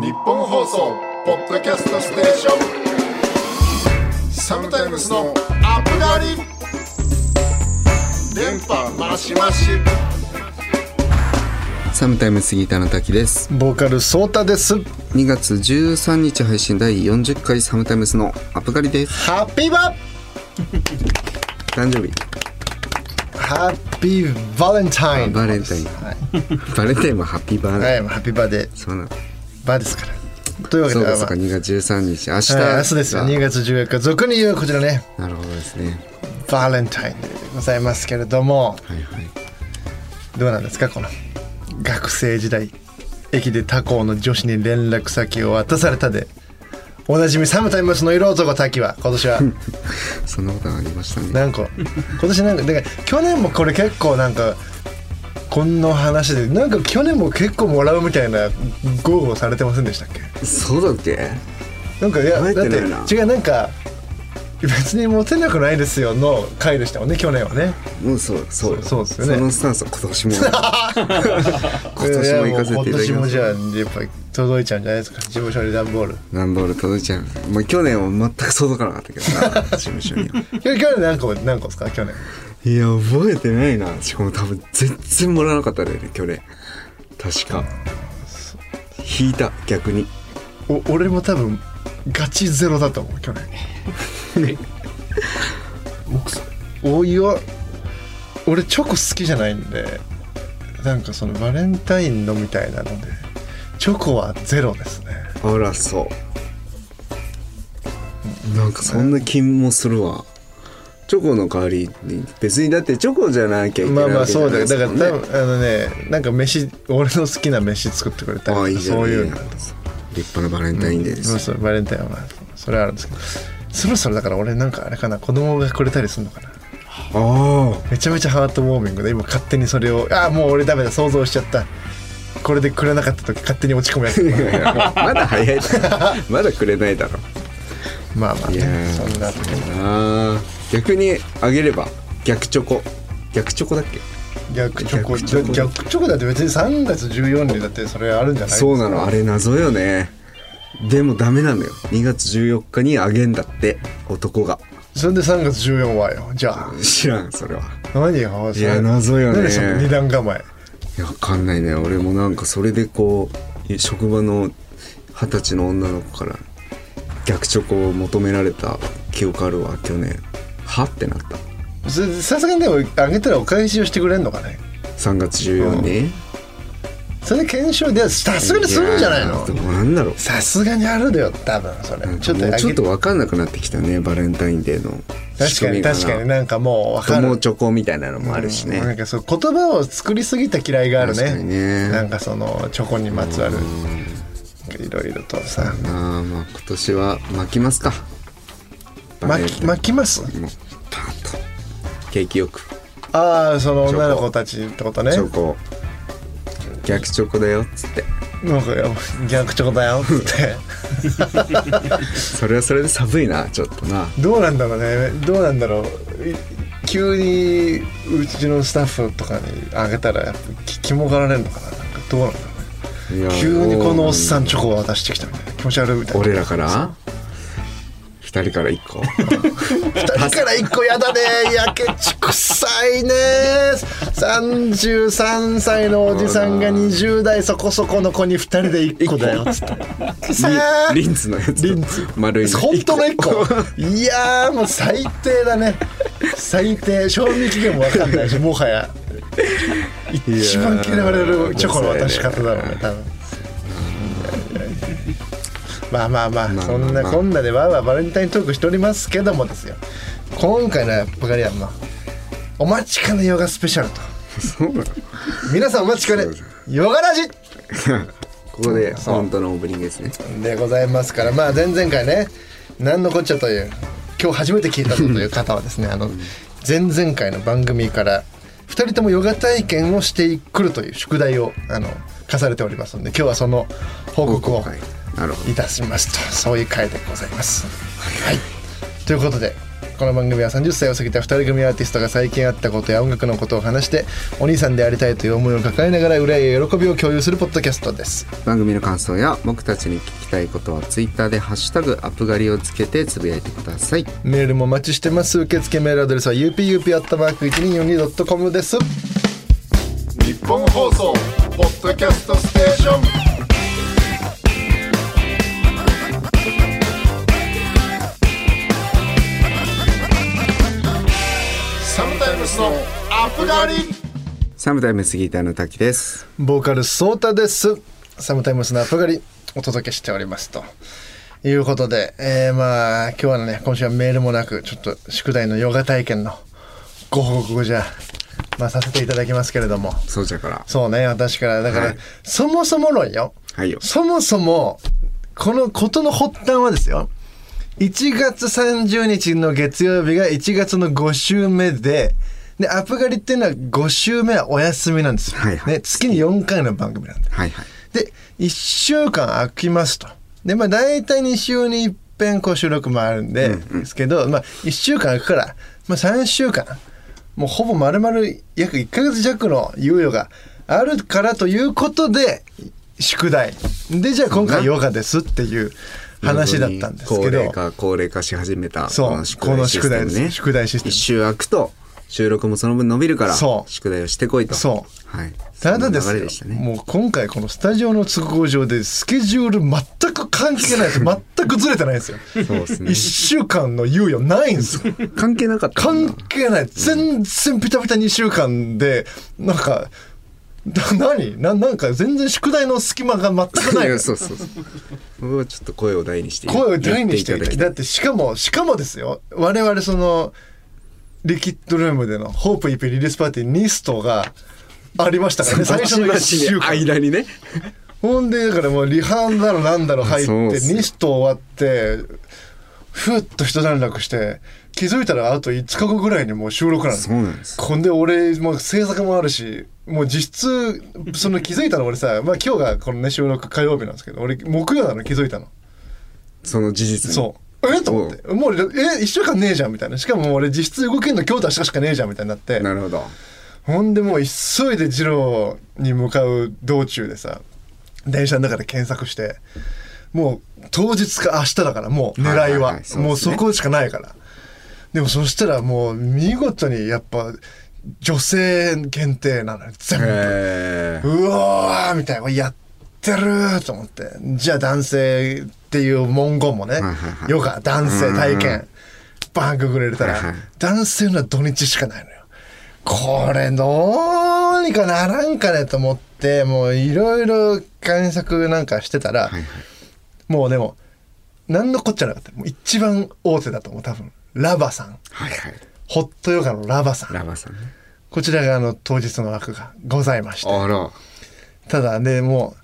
日本放送ポッドキャストステーション。サムタイムスのアップガリ電波マシマシサムタイム杉田の滝です。ボーカルソータです。2月13日配信第40回サムタイムスのアップガリです。ハッピーバ誕生日。ハッピーバレンタイン。バレンタイン。はい、バレンタインもハッピーバーはい、ハッピーバーデーそうなのバーですから。というわけでそうかそうか。ま2月13日。明日あはい明日ですよ。が2月14日俗に言うこちらね。なるほどですね。バレンタインでございますけれども。はいはい。どうなんですかこの学生時代駅で他校の女子に連絡先を渡されたで。おなじみサムタイムスの色男滝は今年は。そんなことがありましたね。なんか今年なんかだから去年もこれ結構なんかこんな話でなんか去年も結構もらうみたいな豪語されてませんでしたっけ？そうだっけ？なんかいやだって違うなんか別にモテなくないですよの回でしたもんね去年はね。もうそうそうそう。そうですよね。そのスタンスは今年も。今年も行かせていただきやもう今年もますじゃあやっぱり届いちゃうんじゃないですか。事務所に段ボール。段ボール届いちゃう。もう去年は全く届かなかったけどな事務所に 去年何個何個ですか？去年いや覚えてないな。しかも多分全然もらわなかったね去年。確か。引いた逆に。お俺も多分ガチゼロだと思う去年。おいや俺チョコ好きじゃないんでなんかそのバレンタインのみたいなのでチョコはゼロですね。あらそう。なんかそんな気もするわチョコの代わりに別にだってチョコじゃなきゃいけないまあまあそうだねだから多分あのねなんか飯俺の好きな飯作ってくれたりああいいじゃない。そういうの。立派なバレンタインデーですうそうバレンタインはまあそれはあるんですけど。そろそろだから俺なんかあれかな。子供がくれたりするのかな。あ。めちゃめちゃハートウォーミングで今勝手にそれをああもう俺ダメだ想像しちゃった。これでくれなかった時勝手に落ち込むやつあまだ早い。だ ろまだくれないだろまあまあいやねーそんな時にあー逆にあげれば逆チョコ。逆チョコだっけ？逆チョコ。逆チョコ。逆チョコだって別に3月14日だってそれあるんじゃない？そうなの。あれ謎よね。でもダメなのよ。2月14日にあげんだって男が。それで3月14はよ。じゃあ。知らんそれは。何よいや謎よね。何その二段構え。いやわかんないね。俺もなんかそれでこう職場の二十歳の女の子から逆チョコを求められた記憶あるわ去年はってなった。さすがにでもあげたらお返しをしてくれんのかね？3月14にそれで検証でさすがにするんじゃないの？やーどうなんだろう。さすがにあるだよ多分それ。ちょっとちょっと分かんなくなってきたねバレンタインデーの確かに確かになんかもう分かる。友チョコみたいなのもあるしね、うんなんかそう言葉を作りすぎた嫌いがあるね。にね。なんかそのチョコにまつわる。いろいろとさ。あーまあ今年は巻きますか巻き巻きます？もうパーッと。景気よく。ああその女の子たちってことね。チョコ。逆チョコだよっつって。なんか逆チョコだよっつって。それはそれで寒いなちょっとな。どうなんだろうね。どうなんだろう。い急にうちのスタッフとかにあげたらやっぱき肝がられるのかな。なんかどうなんだろうね。急にこのおっさん。チョコを渡してきたみたいな。気持ち悪いみたいな。俺らから？二人から一個。二人から一個やだね。やけちくさいね。33歳のおじさんが20代そこそこの子に二人で一個だよ。っつってくさー。リンツのやつ。リンツ。丸い。の本当の一個。いやーもう最低だね。最低。賞味期限も分かんないしもはや。一番嫌われるチョコの渡し方だろうね。多分まあまあまあまあそんなこんなでわーわーバレンタイントークしておりますけどもですよ。今回のやっぱりあのお待ちかねヨガスペシャルと。そうなの皆さんお待ちかねヨガラジ。ここで本当のオープニングですね。でございますから。まあ前々回ね何のこっちゃという今日初めて聞いたぞという方はですねあの前々回の番組から2人ともヨガ体験をしてくるという宿題をあの課されておりますので今日はその報告をはいなるほど。いたしますとそういう回でございます。はい、ということでこの番組は30歳を過ぎた2人組アーティストが最近あったことや音楽のことを話してお兄さんでありたいという思いを抱えながら憂いや喜びを共有するポッドキャストです。番組の感想や僕たちに聞きたいことはツイッターで「ハッシュタグアップガリ」をつけてつぶやいてください。メールもお待ちしてます。受付メールアドレスは upup.1242.com です。日本放送ポッドキャストステーションのアップガリサムタイムスギターの滝です。ボーカルソータです。サムタイムスのアップガリお届けしておりますと。いうことで、えー、まあ今日はね今週はメールもなくちょっと宿題のヨガ体験のご報告をじゃあまあさせていただきますけれども。そうじゃから。そうね私から。だから、はい。そもそも論よ。はいよ。そもそもこのことの発端はですよ。1月30日の月曜日が1月の5週目ででアップガリっていうのは5週目はお休みなんですよ、はいはい。ね、月に4回の番組なんで。はいはい。で1週間空きますと。でまあ大体2週に一遍こう収録もあるんで、ですけど、まあ、1週間空くから、まあ、3週間もうほぼ丸々約1ヶ月弱の猶予があるからということで宿題。でじゃあ今回ヨガですっていう話だったんですけど。高齢化高齢化し始めたそうこの宿題ですね。宿題システム。一週空くと収録もその分伸びるからそう。宿題をしてこいと。そう。はい。ただですよね。もう今回このスタジオの都合上でスケジュール全く関係ないです。全くずれてないんですよ。そうですね。1週間の猶予ないんですよ。関係なかった関係ない。全然ピタピタ2週間でなんかな何？ななんか全然宿題の隙間が全くない。そうそうそう。僕はちょっと声を大にして声を大にして。だってしかもしかもですよ。我々そのリキッドルームでのホープイペリリースパーティーニストがありましたからね。最初の1週間。間にね。ほんでだからもうリハンだろなんだろ入ってニスト終わってふっと一段落して気づいたらあと5日後ぐらいにもう収録なんです。そうなんです。こんで俺もう制作もあるしもう実質その気づいたの俺さ、まあ、今日がこのね収録火曜日なんですけど俺木曜なの気づいたの。その事実に。そうえ？と思って。もうえ？一週間ねえじゃんみたいな。しかも俺実質動けんの今日と明日しかねえじゃんみたいになって。なるほど。ほんでもう急いで二郎に向かう道中でさ電車の中で検索してもう当日か明日だからもう狙いは,、はいはいはい。そうですね。もうそこしかないから。でもそしたらもう見事にやっぱ女性限定なのよ。全部。うわーみたいな。やってると思って。じゃあ男性っていう文言もね、ヨガ男性体験。バンググれたら、男性のは土日しかないのよ。これどうにかならんかねと思ってもういろいろ検索なんかしてたら、はいはい。もうでも何のこっちゃなかった。もう一番大手だと思う多分。ラバさん。はいはい。ホットヨガのラバさん。ラバさんね。こちらがあの当日の枠がございまして。あら。ただねもう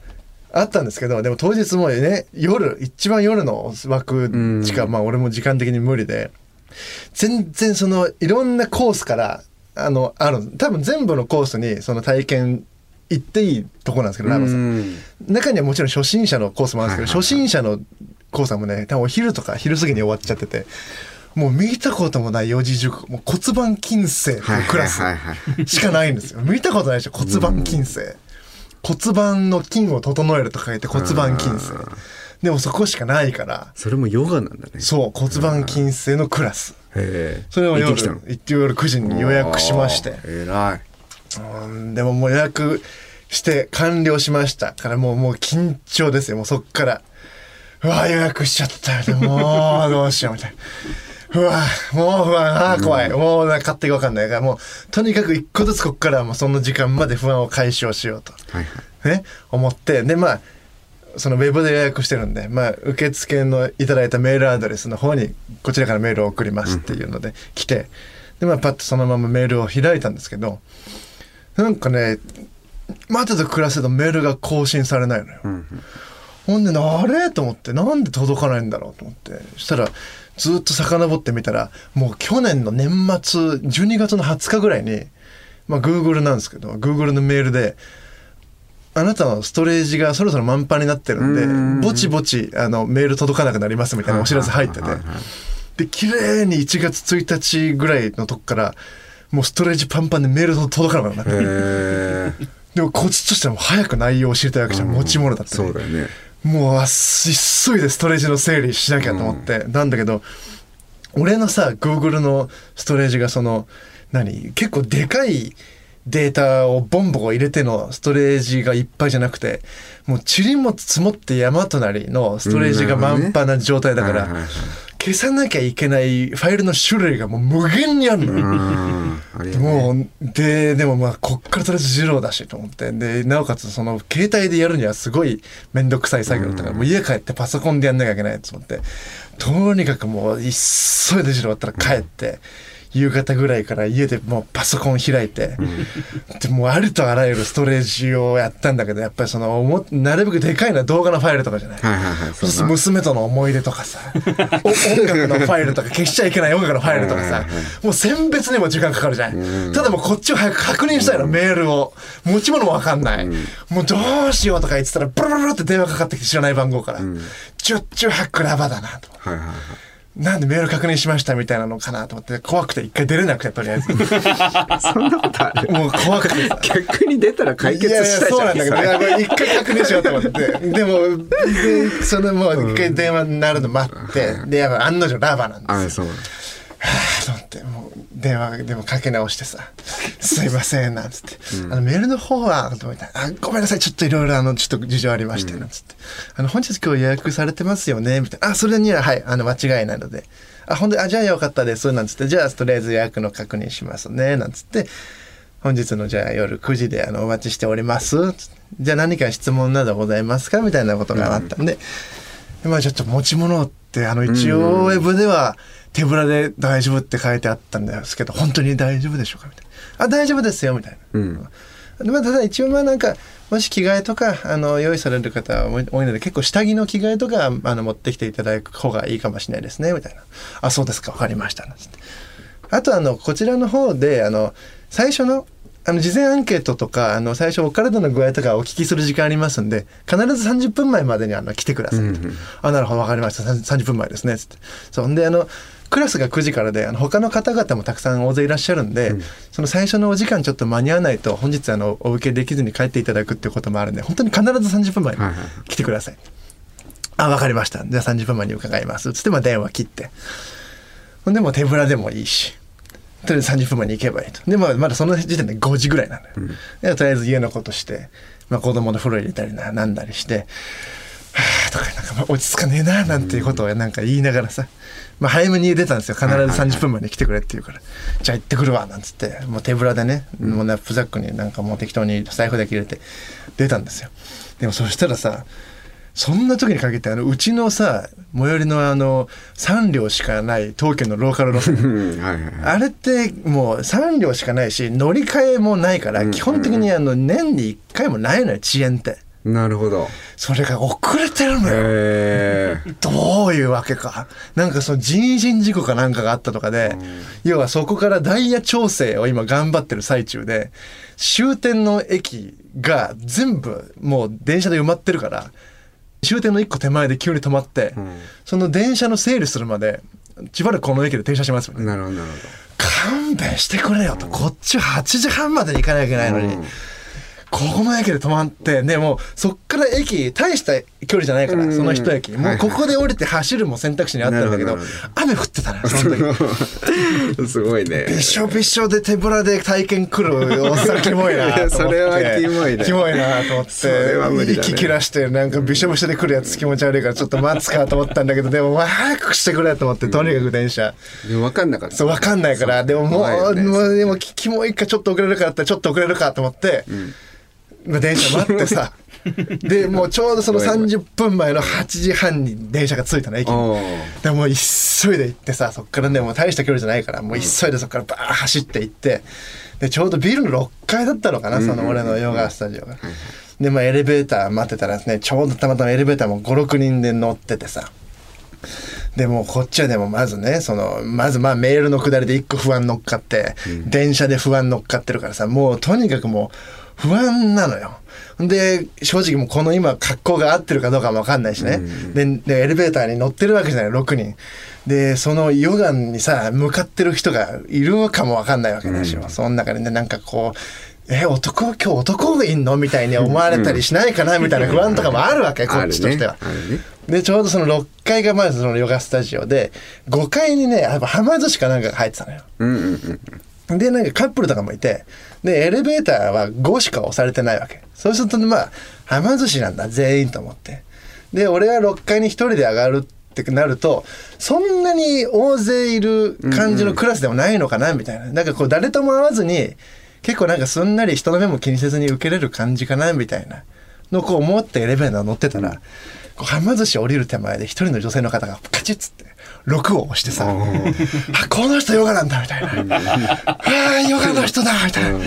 あったんですけどでも当日もね夜一番夜の枠しかうん。まあ俺も時間的に無理で全然そのいろんなコースからあのある。多分全部のコースにその体験行っていいとこなんですけどラバさん。うん。中にはもちろん初心者のコースもあるんですけど、はいはいはい。初心者のコースはもうね多分お昼とか昼過ぎに終わっちゃっててもう見たこともない四字熟語もう骨盤筋性はいのクラスしかないんですよ。見たことないでしょ骨盤筋性骨盤の筋を整えると書いて骨盤筋性。でもそこしかないから。それもヨガなんだね。そう骨盤筋性のクラス。それを夜行ってきたの？行って夜9時に予約しまして。えらい。うんでももう予約して完了しました。からもうもう緊張ですよ。もうそっから。うわ予約しちゃった。もうどうしようみたいなうわもう不安あー怖い、もう勝手が分かんない。からもうとにかく一個ずつこっからはもうその時間まで不安を解消しようと。はいはい。ね思って。でまあそのウェブで予約してるんで、まあ、受付のいただいたメールアドレスの方にこちらからメールを送りますっていうので来て。でまあパッとそのままメールを開いたんですけどなんかね待てと暮らせとメールが更新されないのよ。ほんであれ？と思って。なんで届かないんだろうと思って。そしたらずっと遡ってみたらもう去年の年末12月の20日ぐらいにまあ Google なんですけど Google のメールであなたのストレージがそろそろ満帆になってるんでうん。ぼちぼちあのメール届かなくなりますみたいなお知らせ入ってて。で綺麗に1月1日ぐらいのとこからもうストレージパンパンでメール届かなくなって。でもこっちとしてはもう早く内容を知りたいわけじゃん。持ち物だってね、そうだよねもうあ急いでストレージの整理しなきゃと思って、なんだけど俺のさ Google のストレージがその何？結構でかいデータをボンボコ入れてのストレージがいっぱいじゃなくてもう塵も積もって山となりのストレージが満帆な状態だから、はいはいはい消さなきゃいけないファイルの種類がもう無限にあるのよ。もうででもまあこっからとりあえず二郎だしと思って。でなおかつその携帯でやるにはすごい面倒くさい作業だったから、もう家帰ってパソコンでやんなきゃいけないと思って。とにかくもう急いで二郎終わったら帰って。夕方ぐらいから家でもうパソコン開いて、でもうありとあらゆるストレージをやったんだけどやっぱりそのおもなるべくでかいのは動画のファイルとかじゃない、はいはいはいそうするとな娘との思い出とかさお音楽のファイルとか消しちゃいけない音楽のファイルとかさもう選別にも時間かかるじゃん。ただもうこっちを早く確認したいのメールを持ち物も分かんない。もうどうしようとか言ってたらブルブルって電話かかってきて知らない番号から。ちょっちゅうハックラバだなと。はいはいはいなんでメール確認しましたみたいなのかなと思って怖くて一回出れなくてとりあえず。そんなことある？もう怖くて。さ逆に出たら解決したいじゃんいやいやそうなんだけど一回確認しようと思って。でもでそのもう一回電話になるの待って。でやっぱ案の定ラバなんですよ。あそうと思ってもう電話でもかけ直してさ「すいません」なんつって「あのメールの方は」と思ってあごめんなさいちょっといろいろあのちょっと事情ありまして」なんつって「あの本日今日予約されてますよね」みたいな「あそれにははいあの間違いないので」あほんで「あじゃあよかったです」なんつって「じゃあとりあえず予約の確認しますね」なんつって。本日のじゃあ夜9時であのお待ちしております。つってじゃあ何か質問などございますかみたいなことがあったんで、でまあちょっと持ち物ってあの一応ウェブでは手ぶらで大丈夫って書いてあったんですけど本当に大丈夫でしょうか？みたいな。あ大丈夫ですよみたいな。うん。でまあ、ただ一応まあなんかもし着替えとかあの用意される方は多いので結構下着の着替えとかあの持ってきていただく方がいいかもしれないですねみたいな「あそうですか分かりました」なんつって。あとあのこちらの方であの最初のあの事前アンケートとかあの最初お体の具合とかお聞きする時間ありますんで必ず30分前までにあの来てくださいと、あなるほど分かりました。30分前ですねつって。そんであのクラスが9時からであの他の方々もたくさん大勢いらっしゃるんで、その最初のお時間ちょっと間に合わないと本日あのお受けできずに帰っていただくっていうこともあるんで本当に必ず30分前にはいはいはい。来てください。あ分かりました。じゃあ30分前に伺います。つってまあ電話切って。ほんでもう手ぶらでもいいし。とりあえず30分前に行けばいいと。でもまだその時点で5時ぐらいなのよ、でとりあえず家のことして、まあ、子供の風呂入れたりななんだりしてはあとかなんかまあ落ち着かねえななんていうことをなんか言いながらさ、まあ、早めに出たんですよ。必ず30分前に来てくれって言うから、じゃあ行ってくるわなんつって。もう手ぶらでね、もうナップザックになんかもう適当に財布だけ入れて出たんですよ。でもそしたらさそんな時に限ってあのうちのさ最寄りのあの3両しかない東京のローカル路線。う んはいはいはい。あれってもう3両しかないし乗り換えもないから基本的にあの年に1回もないのよ遅延ってなるほど。それが遅れてるのよ。へえどういうわけか。なんかその人身事故かなんかがあったとかで要はそこからダイヤ調整を今頑張ってる最中で終点の駅が全部もう電車で埋まってるから終点の1個手前で急に止まって、その電車の整理するまでしばらくこの駅で停車しますよね。なるほどなるほ勘弁してくれよと、こっち8時半までに行かなきゃいけないのに、ここの駅で止まってでもうそっから駅大した距離じゃないから、うん。その一駅。もうここで降りて走るも選択肢にあったんだけど雨降ってたのよその時。ど すごいね。びしょびしょで手ぶらで体験来るおっさんキモいなと思って。いやそれはキモいね。キモいなと思って。それは無理だね。息切らしてなんかびしょびしょで来るやつ気持ち悪いからちょっと待つかと思ったんだけどでもまあ早くしてくれと思ってとにかく電車、でも分かんなかった。そう分かんないから。でももう,、ね。もうでもきキモいかちょっと遅れるかだったらちょっと遅れるかと思って、まあ電車待ってさ。でもうちょうどその30分前の8時半に電車が着いたの駅に。でもう急いで行ってさそっからねもう大した距離じゃないからもう急いでそっからバーッ走って行って。でちょうどビルの6階だったのかなその俺のヨガスタジオが。でまあエレベーター待ってたらですねちょうどたまたまエレベーターも56人で乗っててさ。でもこっちはでもまずねそのまずまあメールの下りで1個不安乗っかって、電車で不安乗っかってるからさもうとにかくもう不安なのよ。で正直もうこの今格好が合ってるかどうかも分かんないしね、ででエレベーターに乗ってるわけじゃない。6人。でそのヨガにさ向かってる人がいるかも分かんないわけでし。ょ、その中でねなんかこうえ男？今日男がいんの？みたいに思われたりしないかな？みたいな不安とかもあるわけこっちとしては。でちょうどその6階がまずそのヨガスタジオで5階にねやっぱはま寿司かなんかが入ってたのよ。うんうんうん。でなんかカップルとかもいてでエレベーターは5しか押されてないわけ。そうするとまあはま寿司なんだ全員と思って。で俺は6階に1人で上がるってなるとそんなに大勢いる感じのクラスでもないのかなみたいな、なんかこう誰とも会わずに結構なんかすんなり人の目も気にせずに受けれる感じかなみたいな。のをこう思ってエレベーター乗ってたら、こうはま寿司降りる手前で一人の女性の方がカチッつって6を押してさ「あこの人ヨガなんだ」みたいな「ああヨガの人だ」みたいな。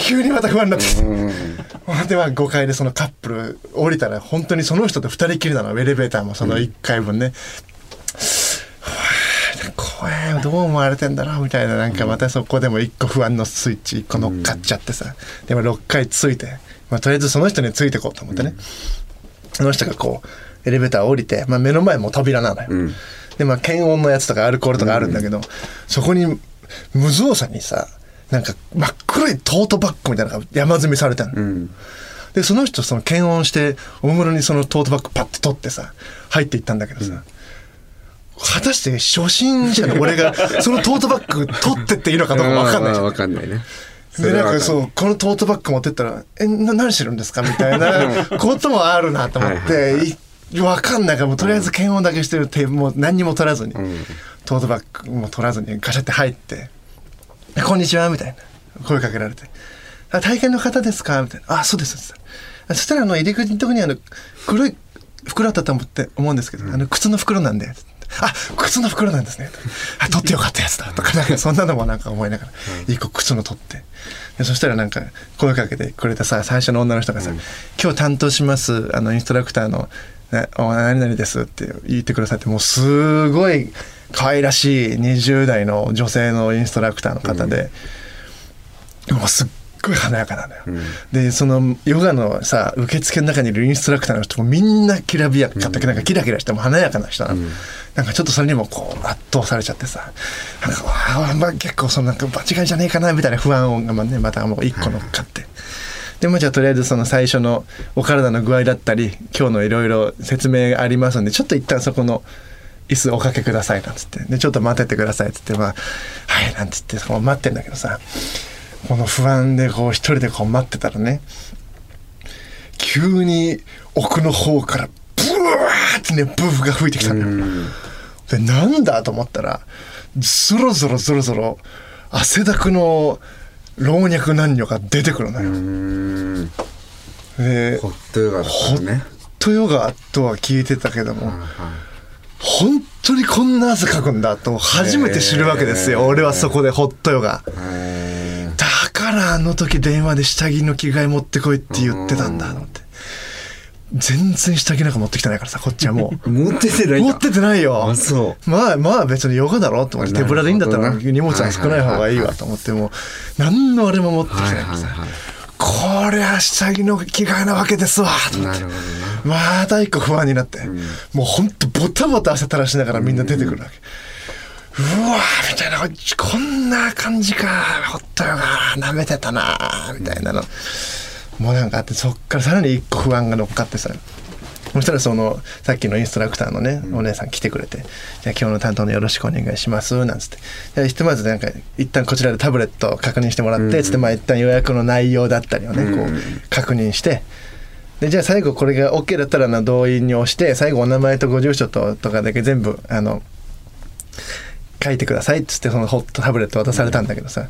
急にまた不安になって。きてでまあ5階でそのカップル降りたら本当にその人と2人きりなの。エレベーターもその1階分ね。怖いどう思われてんだろうみたいな。なんかまたそこでも一個不安のスイッチ一個乗っかっちゃってさ、でも6回ついて、まあ、とりあえずその人についてこうと思ってね、その人がこうエレベーター降りて、まあ、目の前も扉なのよ、でまあ検温のやつとかアルコールとかあるんだけど、そこに無造作にさなんか真っ黒いトートバッグみたいなのが山積みされてるの、でその人その検温しておもむろにそのトートバッグパッて取ってさ入っていったんだけどさ、果たして初心者の俺が そのトートバッグ取ってっていいのかどうか分かんないじゃん。わかんないね。でなんかそうこのトートバッグ持ってったら「えな何してるんですか?」みたいなこともあるなと思ってい分かんないからもうとりあえず検温だけしてるってもう何にも取らずに、トートバッグも取らずにガシャって入って「こんにちは」みたいな。声かけられて「あ体験の方ですか?」みたいな「あそうですそうです」そしたらあの入り口のとこにあの黒い袋あったと思って思うんですけど、あの靴の袋なんで。あ靴の袋なんですね。あ取ってよかったやつだとかなんかそんなのもなんか思いながら一個靴の取って。でそしたらなんか声かけてくれたさ最初の女の人がさ「今日担当しますあのインストラクターの、ね、お何々です」って言ってくださってもうすごい可愛らしい20代の女性のインストラクターの方で、もうすっごい華やかなのよ、でそのヨガのさ受付の中にいるインストラクターの人もみんなきらびやかだけなんかキラキラしても華やかな人なの、なんかちょっとそれにもこう圧倒されちゃってさなんかまあ、結構そのなんか間違いじゃねえかなみたいな不安がまあねまたもう一個乗っかって。でもじゃあとりあえずその最初のお体の具合だったり今日のいろいろ説明ありますんでちょっと一旦そこの椅子おかけくださいなんつって。でちょっと待っててくださいっつって。まあはいなんつって。こう待ってんだけどさこの不安でこう一人でこう待ってたらね急に奥の方からブワーってねブーフが吹いてきたのよ。でなんだと思ったらぞろぞろぞろぞろ汗だくの老若男女が出てくるのよ。うんでホットヨガだったねホットヨガとは聞いてたけども、本当にこんな汗かくんだと初めて知るわけですよ、俺はそこでホットヨガ。へだからあの時電話で下着の着替え持ってこいって言ってたんだと思って。全然下着なんか持ってきてないからさ、こっちはもう。ー 持っててない持っててないよ。あそう。まあまあ別にヨガだろと思って手ぶらでいいんだったら荷物は少ない方がいいわと思ってもう何のあれも持ってきてはいないからさ。これは下着の着替えなわけですわと思って。なるほどなまた一個不安になってもうほんとボタボタ汗垂らしながらみんな出てくるわけ。うわーみたいな。こんな感じか。ホットヨガなめてたなーみたいなのもうなんかあってそっからさらに一個不安が乗っかってさそしたらそのさっきのインストラクターのね、お姉さん来てくれて「じゃあ今日の担当のよろしくお願いします」なんつって。ひとまずなんか一旦こちらでタブレットを確認してもらって、つってまあ一旦予約の内容だったりをね、こう確認して。でじゃあ最後これが OK だったらあの動員に押して最後お名前とご住所ととかだけ全部あの書いてくださいっつってそのホットタブレット渡されたんだけどさ、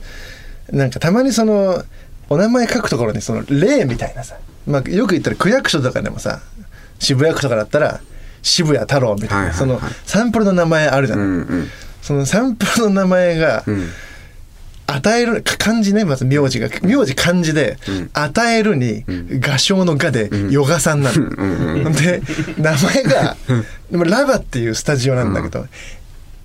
なんかたまにそのお名前書くところにその例みたいなさ、まあ、よく言ったら区役所とかでもさ渋谷区とかだったら渋谷太郎みたいな、はいはいはい。そのサンプルの名前あるじゃない、うんうん。そのサンプルの名前が、ん。与えるか漢字ねまず名字が名字漢字で、与えるに、画商の画で、ヨガさんなの、で名前が、ラバっていうスタジオなんだけど、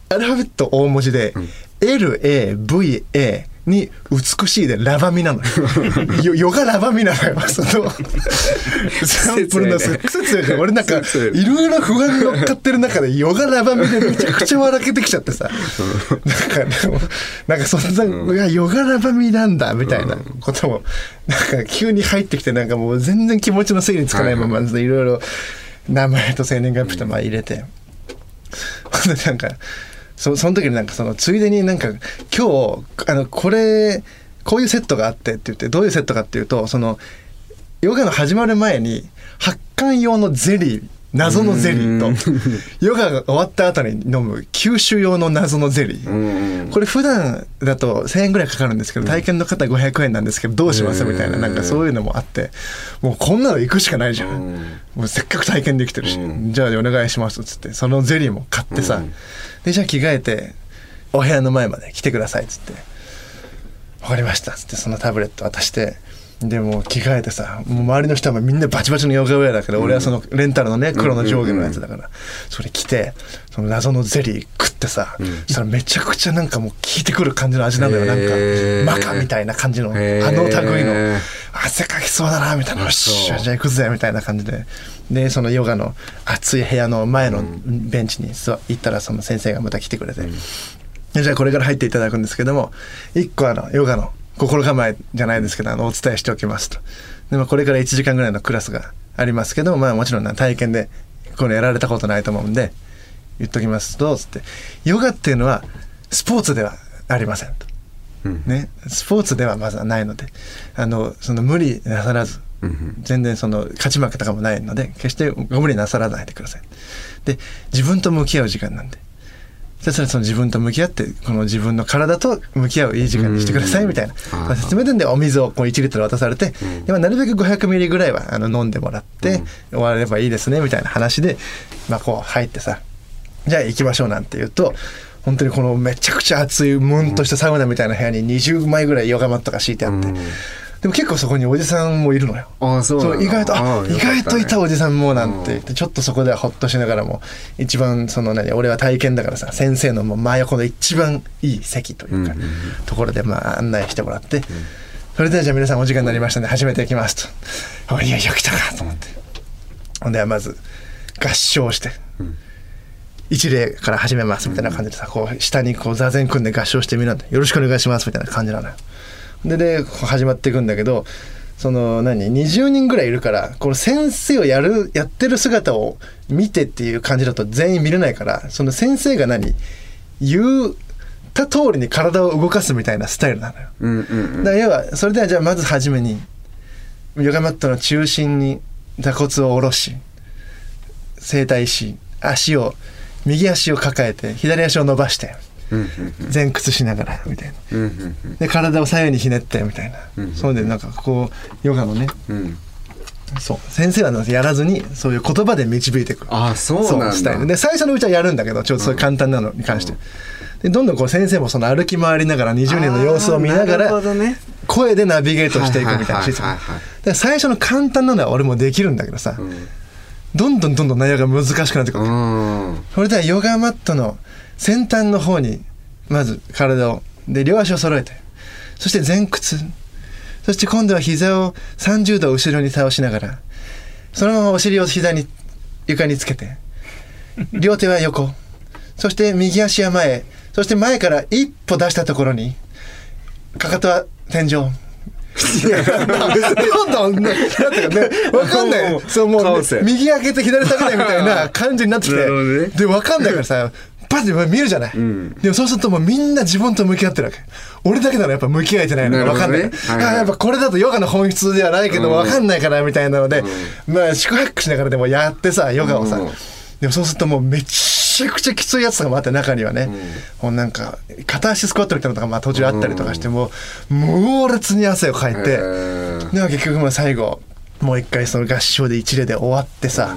アルファベット大文字で、LAVA に美しいでラバミなの。よよヨガラバミなのよ。その サンプルの癖強いじゃん俺なんかいいろいろ不安に乗っかってる中でヨガラバミでめちゃくちゃ笑けてきちゃってさ。なんかでもなんかそんな、いやヨガラバミなんだみたいなこともなんか急に入ってきてなんかもう全然気持ちの整理つかないままいろいろ名前と生年月日とまあ入れて。ほんでなんかそその時になんかそのついでになんか今日あのこれこういうセットがあってって言ってどういうセットかっていうとそのヨガの始まる前に発汗用のゼリー謎のゼリーとヨガが終わった後に飲む吸収用の謎のゼリー、うん。これ普段だと1,000円ぐらいかかるんですけど体験の方500円なんですけどどうしますみたいななんかそういうのもあってもうこんなの行くしかないじゃん、もうせっかく体験できてるし、うん。じゃあお願いしますっつってそのゼリーも買ってさ、うんでじゃあ着替えてお部屋の前まで来てくださいっつって「分かりました」っつってそのタブレット渡してでもう着替えてさもう周りの人はみんなバチバチのヨガウェアだけど、俺はそのレンタルのね黒の上下のやつだから、それ着てその謎のゼリー食ってさ、そしたらめちゃくちゃなんかもう効いてくる感じの味なんだよ。なんへー。かマカみたいな感じのあへーの類の汗かきそうだなみたいな。よっしゃじゃあ行くぜみたいな感じででそのヨガの暑い部屋の前のベンチに座行ったらその先生がまた来てくれて、でじゃあこれから入っていただくんですけども一個あのヨガの心構えじゃないですけどあのお伝えしておきますと。で、まあ、これから1時間ぐらいのクラスがありますけどまあもちろんな体験でこういうのやられたことないと思うんで言っときますとつって。ヨガっていうのはスポーツではありませんと。うん。ね、スポーツではまずはないのであのその無理なさらず全然その勝ち負けとかもないので決してご無理なさらないでください。で自分と向き合う時間なんで。そしたらその自分と向き合ってこの自分の体と向き合ういい時間にしてくださいみたいな、説明文でお水をこう1リットル渡されて、でまあなるべく500ミリぐらいはあの飲んでもらって、終わればいいですねみたいな話で、まあ、こう入ってさじゃあ行きましょうなんて言うと本当にこのめちゃくちゃ暑いムンとしたサウナみたいな部屋に20枚ぐらいヨガマットが敷いてあって、うんでも結構そこにおじさんもいるのよ。ああそう意外とあね。外といたおじさんもなんて言ってちょっとそこではほっとしながらも一番その何俺は体験だからさ先生の真横の一番いい席というか、うんうんうん。ところでまあ案内してもらって、それではじゃあ皆さんお時間になりましたので始めていきますと。あいやいや来たかと思って。ほんではまず合唱して、一礼から始めますみたいな感じでさこう下にこう座禅組んで合唱してみるんでよろしくお願いしますみたいな感じなのよでで始まっていくんだけどその何20人ぐらいいるからこの先生をやるやってる姿を見てっていう感じだと全員見れないからその先生が何言った通りに体を動かすみたいなスタイルなのよ。うんうんだから要はそれではじゃあまず初めにヨガマットの中心に座骨を下ろし整体し足を右足を抱えて左足を伸ばして。うんうん前屈しながらみたいな。で体を左右にひねってみたいな、うんそうでなんかこうヨガのね。うん。そう。先生はやらずにそういう言葉で導いていくああそうなんだ。スタイルで最初のうちはやるんだけどちょっとそういう簡単なのに関して、でどんどんこう先生もその歩き回りながら20人の様子を見ながら声でナビゲートしていくみたいなで最初の簡単なのは俺もできるんだけどさ、ん。どんどんどんどん内容が難しくなってくる、うん。それではヨガマットの先端の方にまず体を。で両足を揃えて。そして前屈。そして今度は膝を30度後ろに倒しながらそのままお尻を膝に床につけて両手は横。そして右足は前。そして前から一歩出したところにかかとは天井。どんどんね、なんていうかね、わかんない。そう、もうね、右開けて左下げないみたいな感じになってきて。で、わかんないからさ、パッて見るじゃない、ん。でもそうするともうみんな自分と向き合ってるわけ。俺だけならやっぱ向き合えてないのがわかんない。ねはいはい。あやっぱこれだとヨガの本質ではないけどわかんないからみたいなので、まあ宿泊しながらでもやってさ、ヨガをさ、うんでもそうするともうめちゃくちゃきついやつとかもあって中にはね、もうなんか片足スクワットみたいなのとかまあ途中あったりとかしてもう猛烈に汗をかいて、でも結局まあ最後もう一回その合唱で一例で終わってさ、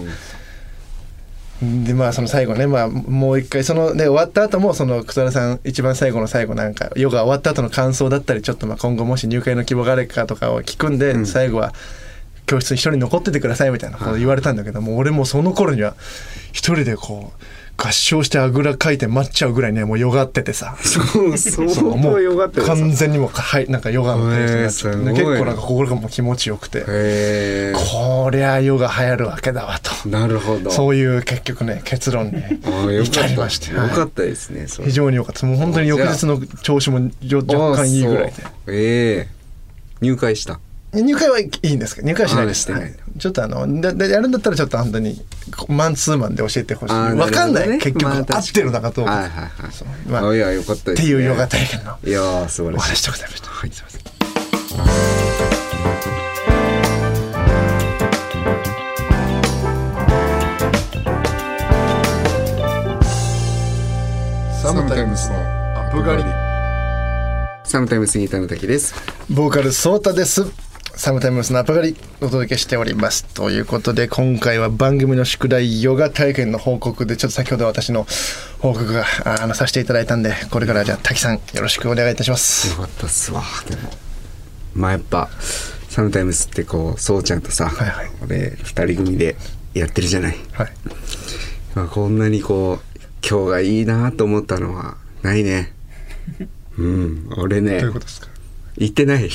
でまあその最後ねまあもう一回そので終わった後もその草田さん一番最後の最後なんかヨガ終わった後の感想だったりちょっとまあ今後もし入会の希望があるかとかを聞くんで、最後は教室に一人残っててくださいみたいなこと言われたんだけどもう俺もうその頃には一人でこう合唱してあぐらかいて待っちゃうぐらいねもうよがっててさ。そう相そうも当よかっうたです完全にもうはいなんかヨガのテイストになっちゃって、結構なんか心がもう気持ちよくて、こりゃヨガ流行るわけだわと。なるほど。そういう結局ね結論に至りまして、よはい。かったですね非常に良かった。もう本当に翌日の調子もよ若干いいぐらいで。ええ入会した入会はいいんですけど入会はしないです。はい。ちょっとあのだだやるんだったらちょっと本当にマンツーマンで教えてほしい。あー分かんない、結局、まあ合ってるのかどうか、はいはいはいそう。まああいやよかったですね。っていうヨガ体験の。いやー素晴おらしい。話でございました、はいすいません。サムタイムスのアップガリサムタイムスギターの滝です。ボーカルソータですサムタイムスのアップガリお届けしております。ということで今回は番組の宿題ヨガ体験の報告でちょっと先ほど私の報告がああのさせていただいたんでこれからじゃあ滝さんよろしくお願いいたします。よかったっすわでもまあやっぱサムタイムスってこうそうちゃんとさ、はいはい俺二人組でやってるじゃない、はい。まあ、こんなにこう今日がいいなと思ったのはないね。うん俺ねどういうことですか？言ってない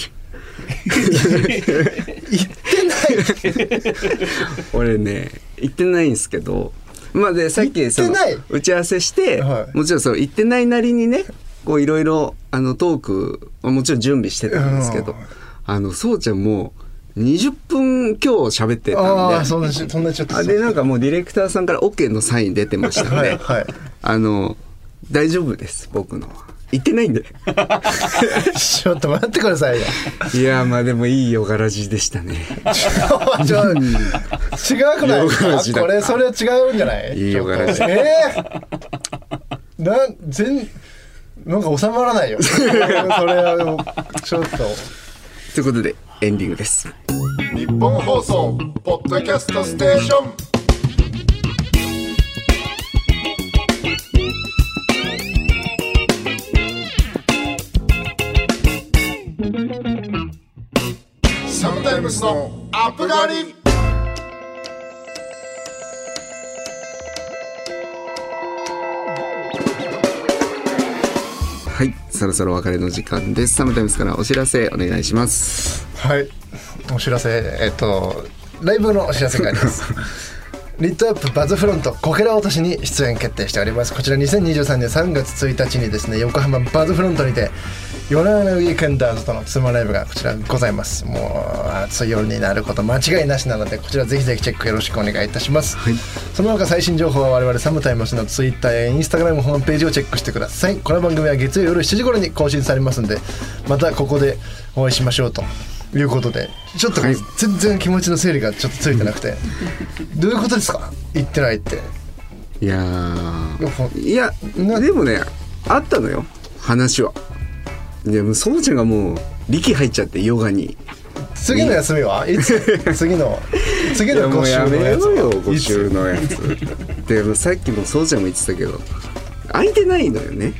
俺ね言ってないんですけどまあでさっきその打ち合わせして、はい。もちろんそう言ってないなりにねこういろいろあのトークまあもちろん準備してたんですけど、うん。あのそうちゃんもう20分今日喋ってたんで。ああそんなそんなちょっとあでなんかもうディレクターさんから OK のサイン出てましたんで、はいはい。あの大丈夫です僕のは言ってないんで。ちょっと待ってくださいよ。いやまあでもいいヨガラジでしたね。ちょ違くないこれそれは違うんじゃないいいヨガラジちょっとええなん全なんか収まらないよそれはちょっとということでエンディングです日本放送ポッドキャストステーションムスのアップガリはいそろそろお別れの時間です。 SOMETIME'S からお知らせお願いします。はいお知らせ。えっとライブのお知らせがあります。LIT UP バズフロントこけら落としに出演決定しております。こちら2023年3月1日にですね横浜バズフロントにて YONA YONA WEEKENDERS とのツーマンライブがこちらございます。もう暑い夜になること間違いなしなのでこちらぜひぜひチェックよろしくお願いいたします、はい。その他最新情報は我々 SOMETIME'S のツイッターやインスタグラムホームページをチェックしてください。この番組は月曜夜7時頃に更新されますんでまたここでお会いしましょうということでちょっとはい全然気持ちの整理がちょっとついてなくて。どういうことですか？言ってないって。いやいやなでもねあったのよ。話はでもそうちゃんがもう力入っちゃってヨガに。次の休みは？いつ？次の？次の5週いやもうやようよやつ？は5週のやつ。でもさっきもそうちゃんも言ってたけど空いてないのよね。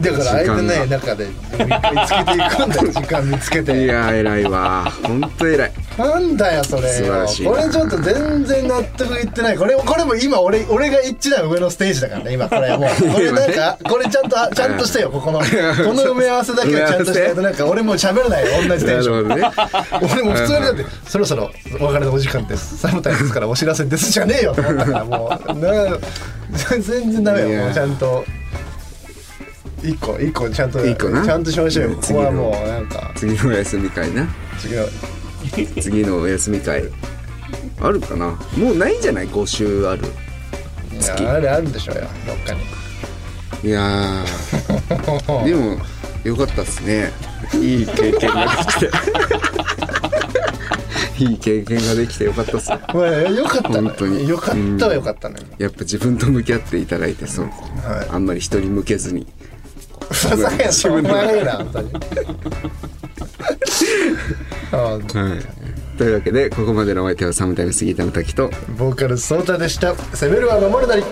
だから空いてない中で見つけていくんだよ時間見つけいてやー偉いわ。ほんと偉いなんだよそれ素晴よらしいな。これちょっと全然納得いってない。これこれも今俺俺が一段上のステージだからね今これもう。これなんかこれちゃんとあちゃんとしてよここの。この埋め合わせだけはちゃんとしないとなんか俺もう喋れないよ同じテンション。ね。俺も普通にだってそろそろお別れのお時間です。サムタイムですからお知らせですじゃねえよと思ったからもうな全然ダメよもうちゃんと。一個一個ちゃんと一個な。ちゃんとしましょうよ。ここはもうなんか。次のお休み会な。次の次のお休み会。あるかな？もうないんじゃない？5週ある。いやあれあるでしょうよ。どっかに。いやー。でもよかったっすね。いい経験ができて。いい経験ができてよかったっすね。まあよかったの本当に。よかったはよかったのよ。やっぱ自分と向き合っていただいてそう、はい。あんまり人に向けずに。ふざけんなお前が言うな本当に あはい。というわけでここまでのお相手はサムタイムスギターの滝とボーカルソータでした。攻めるは守るなり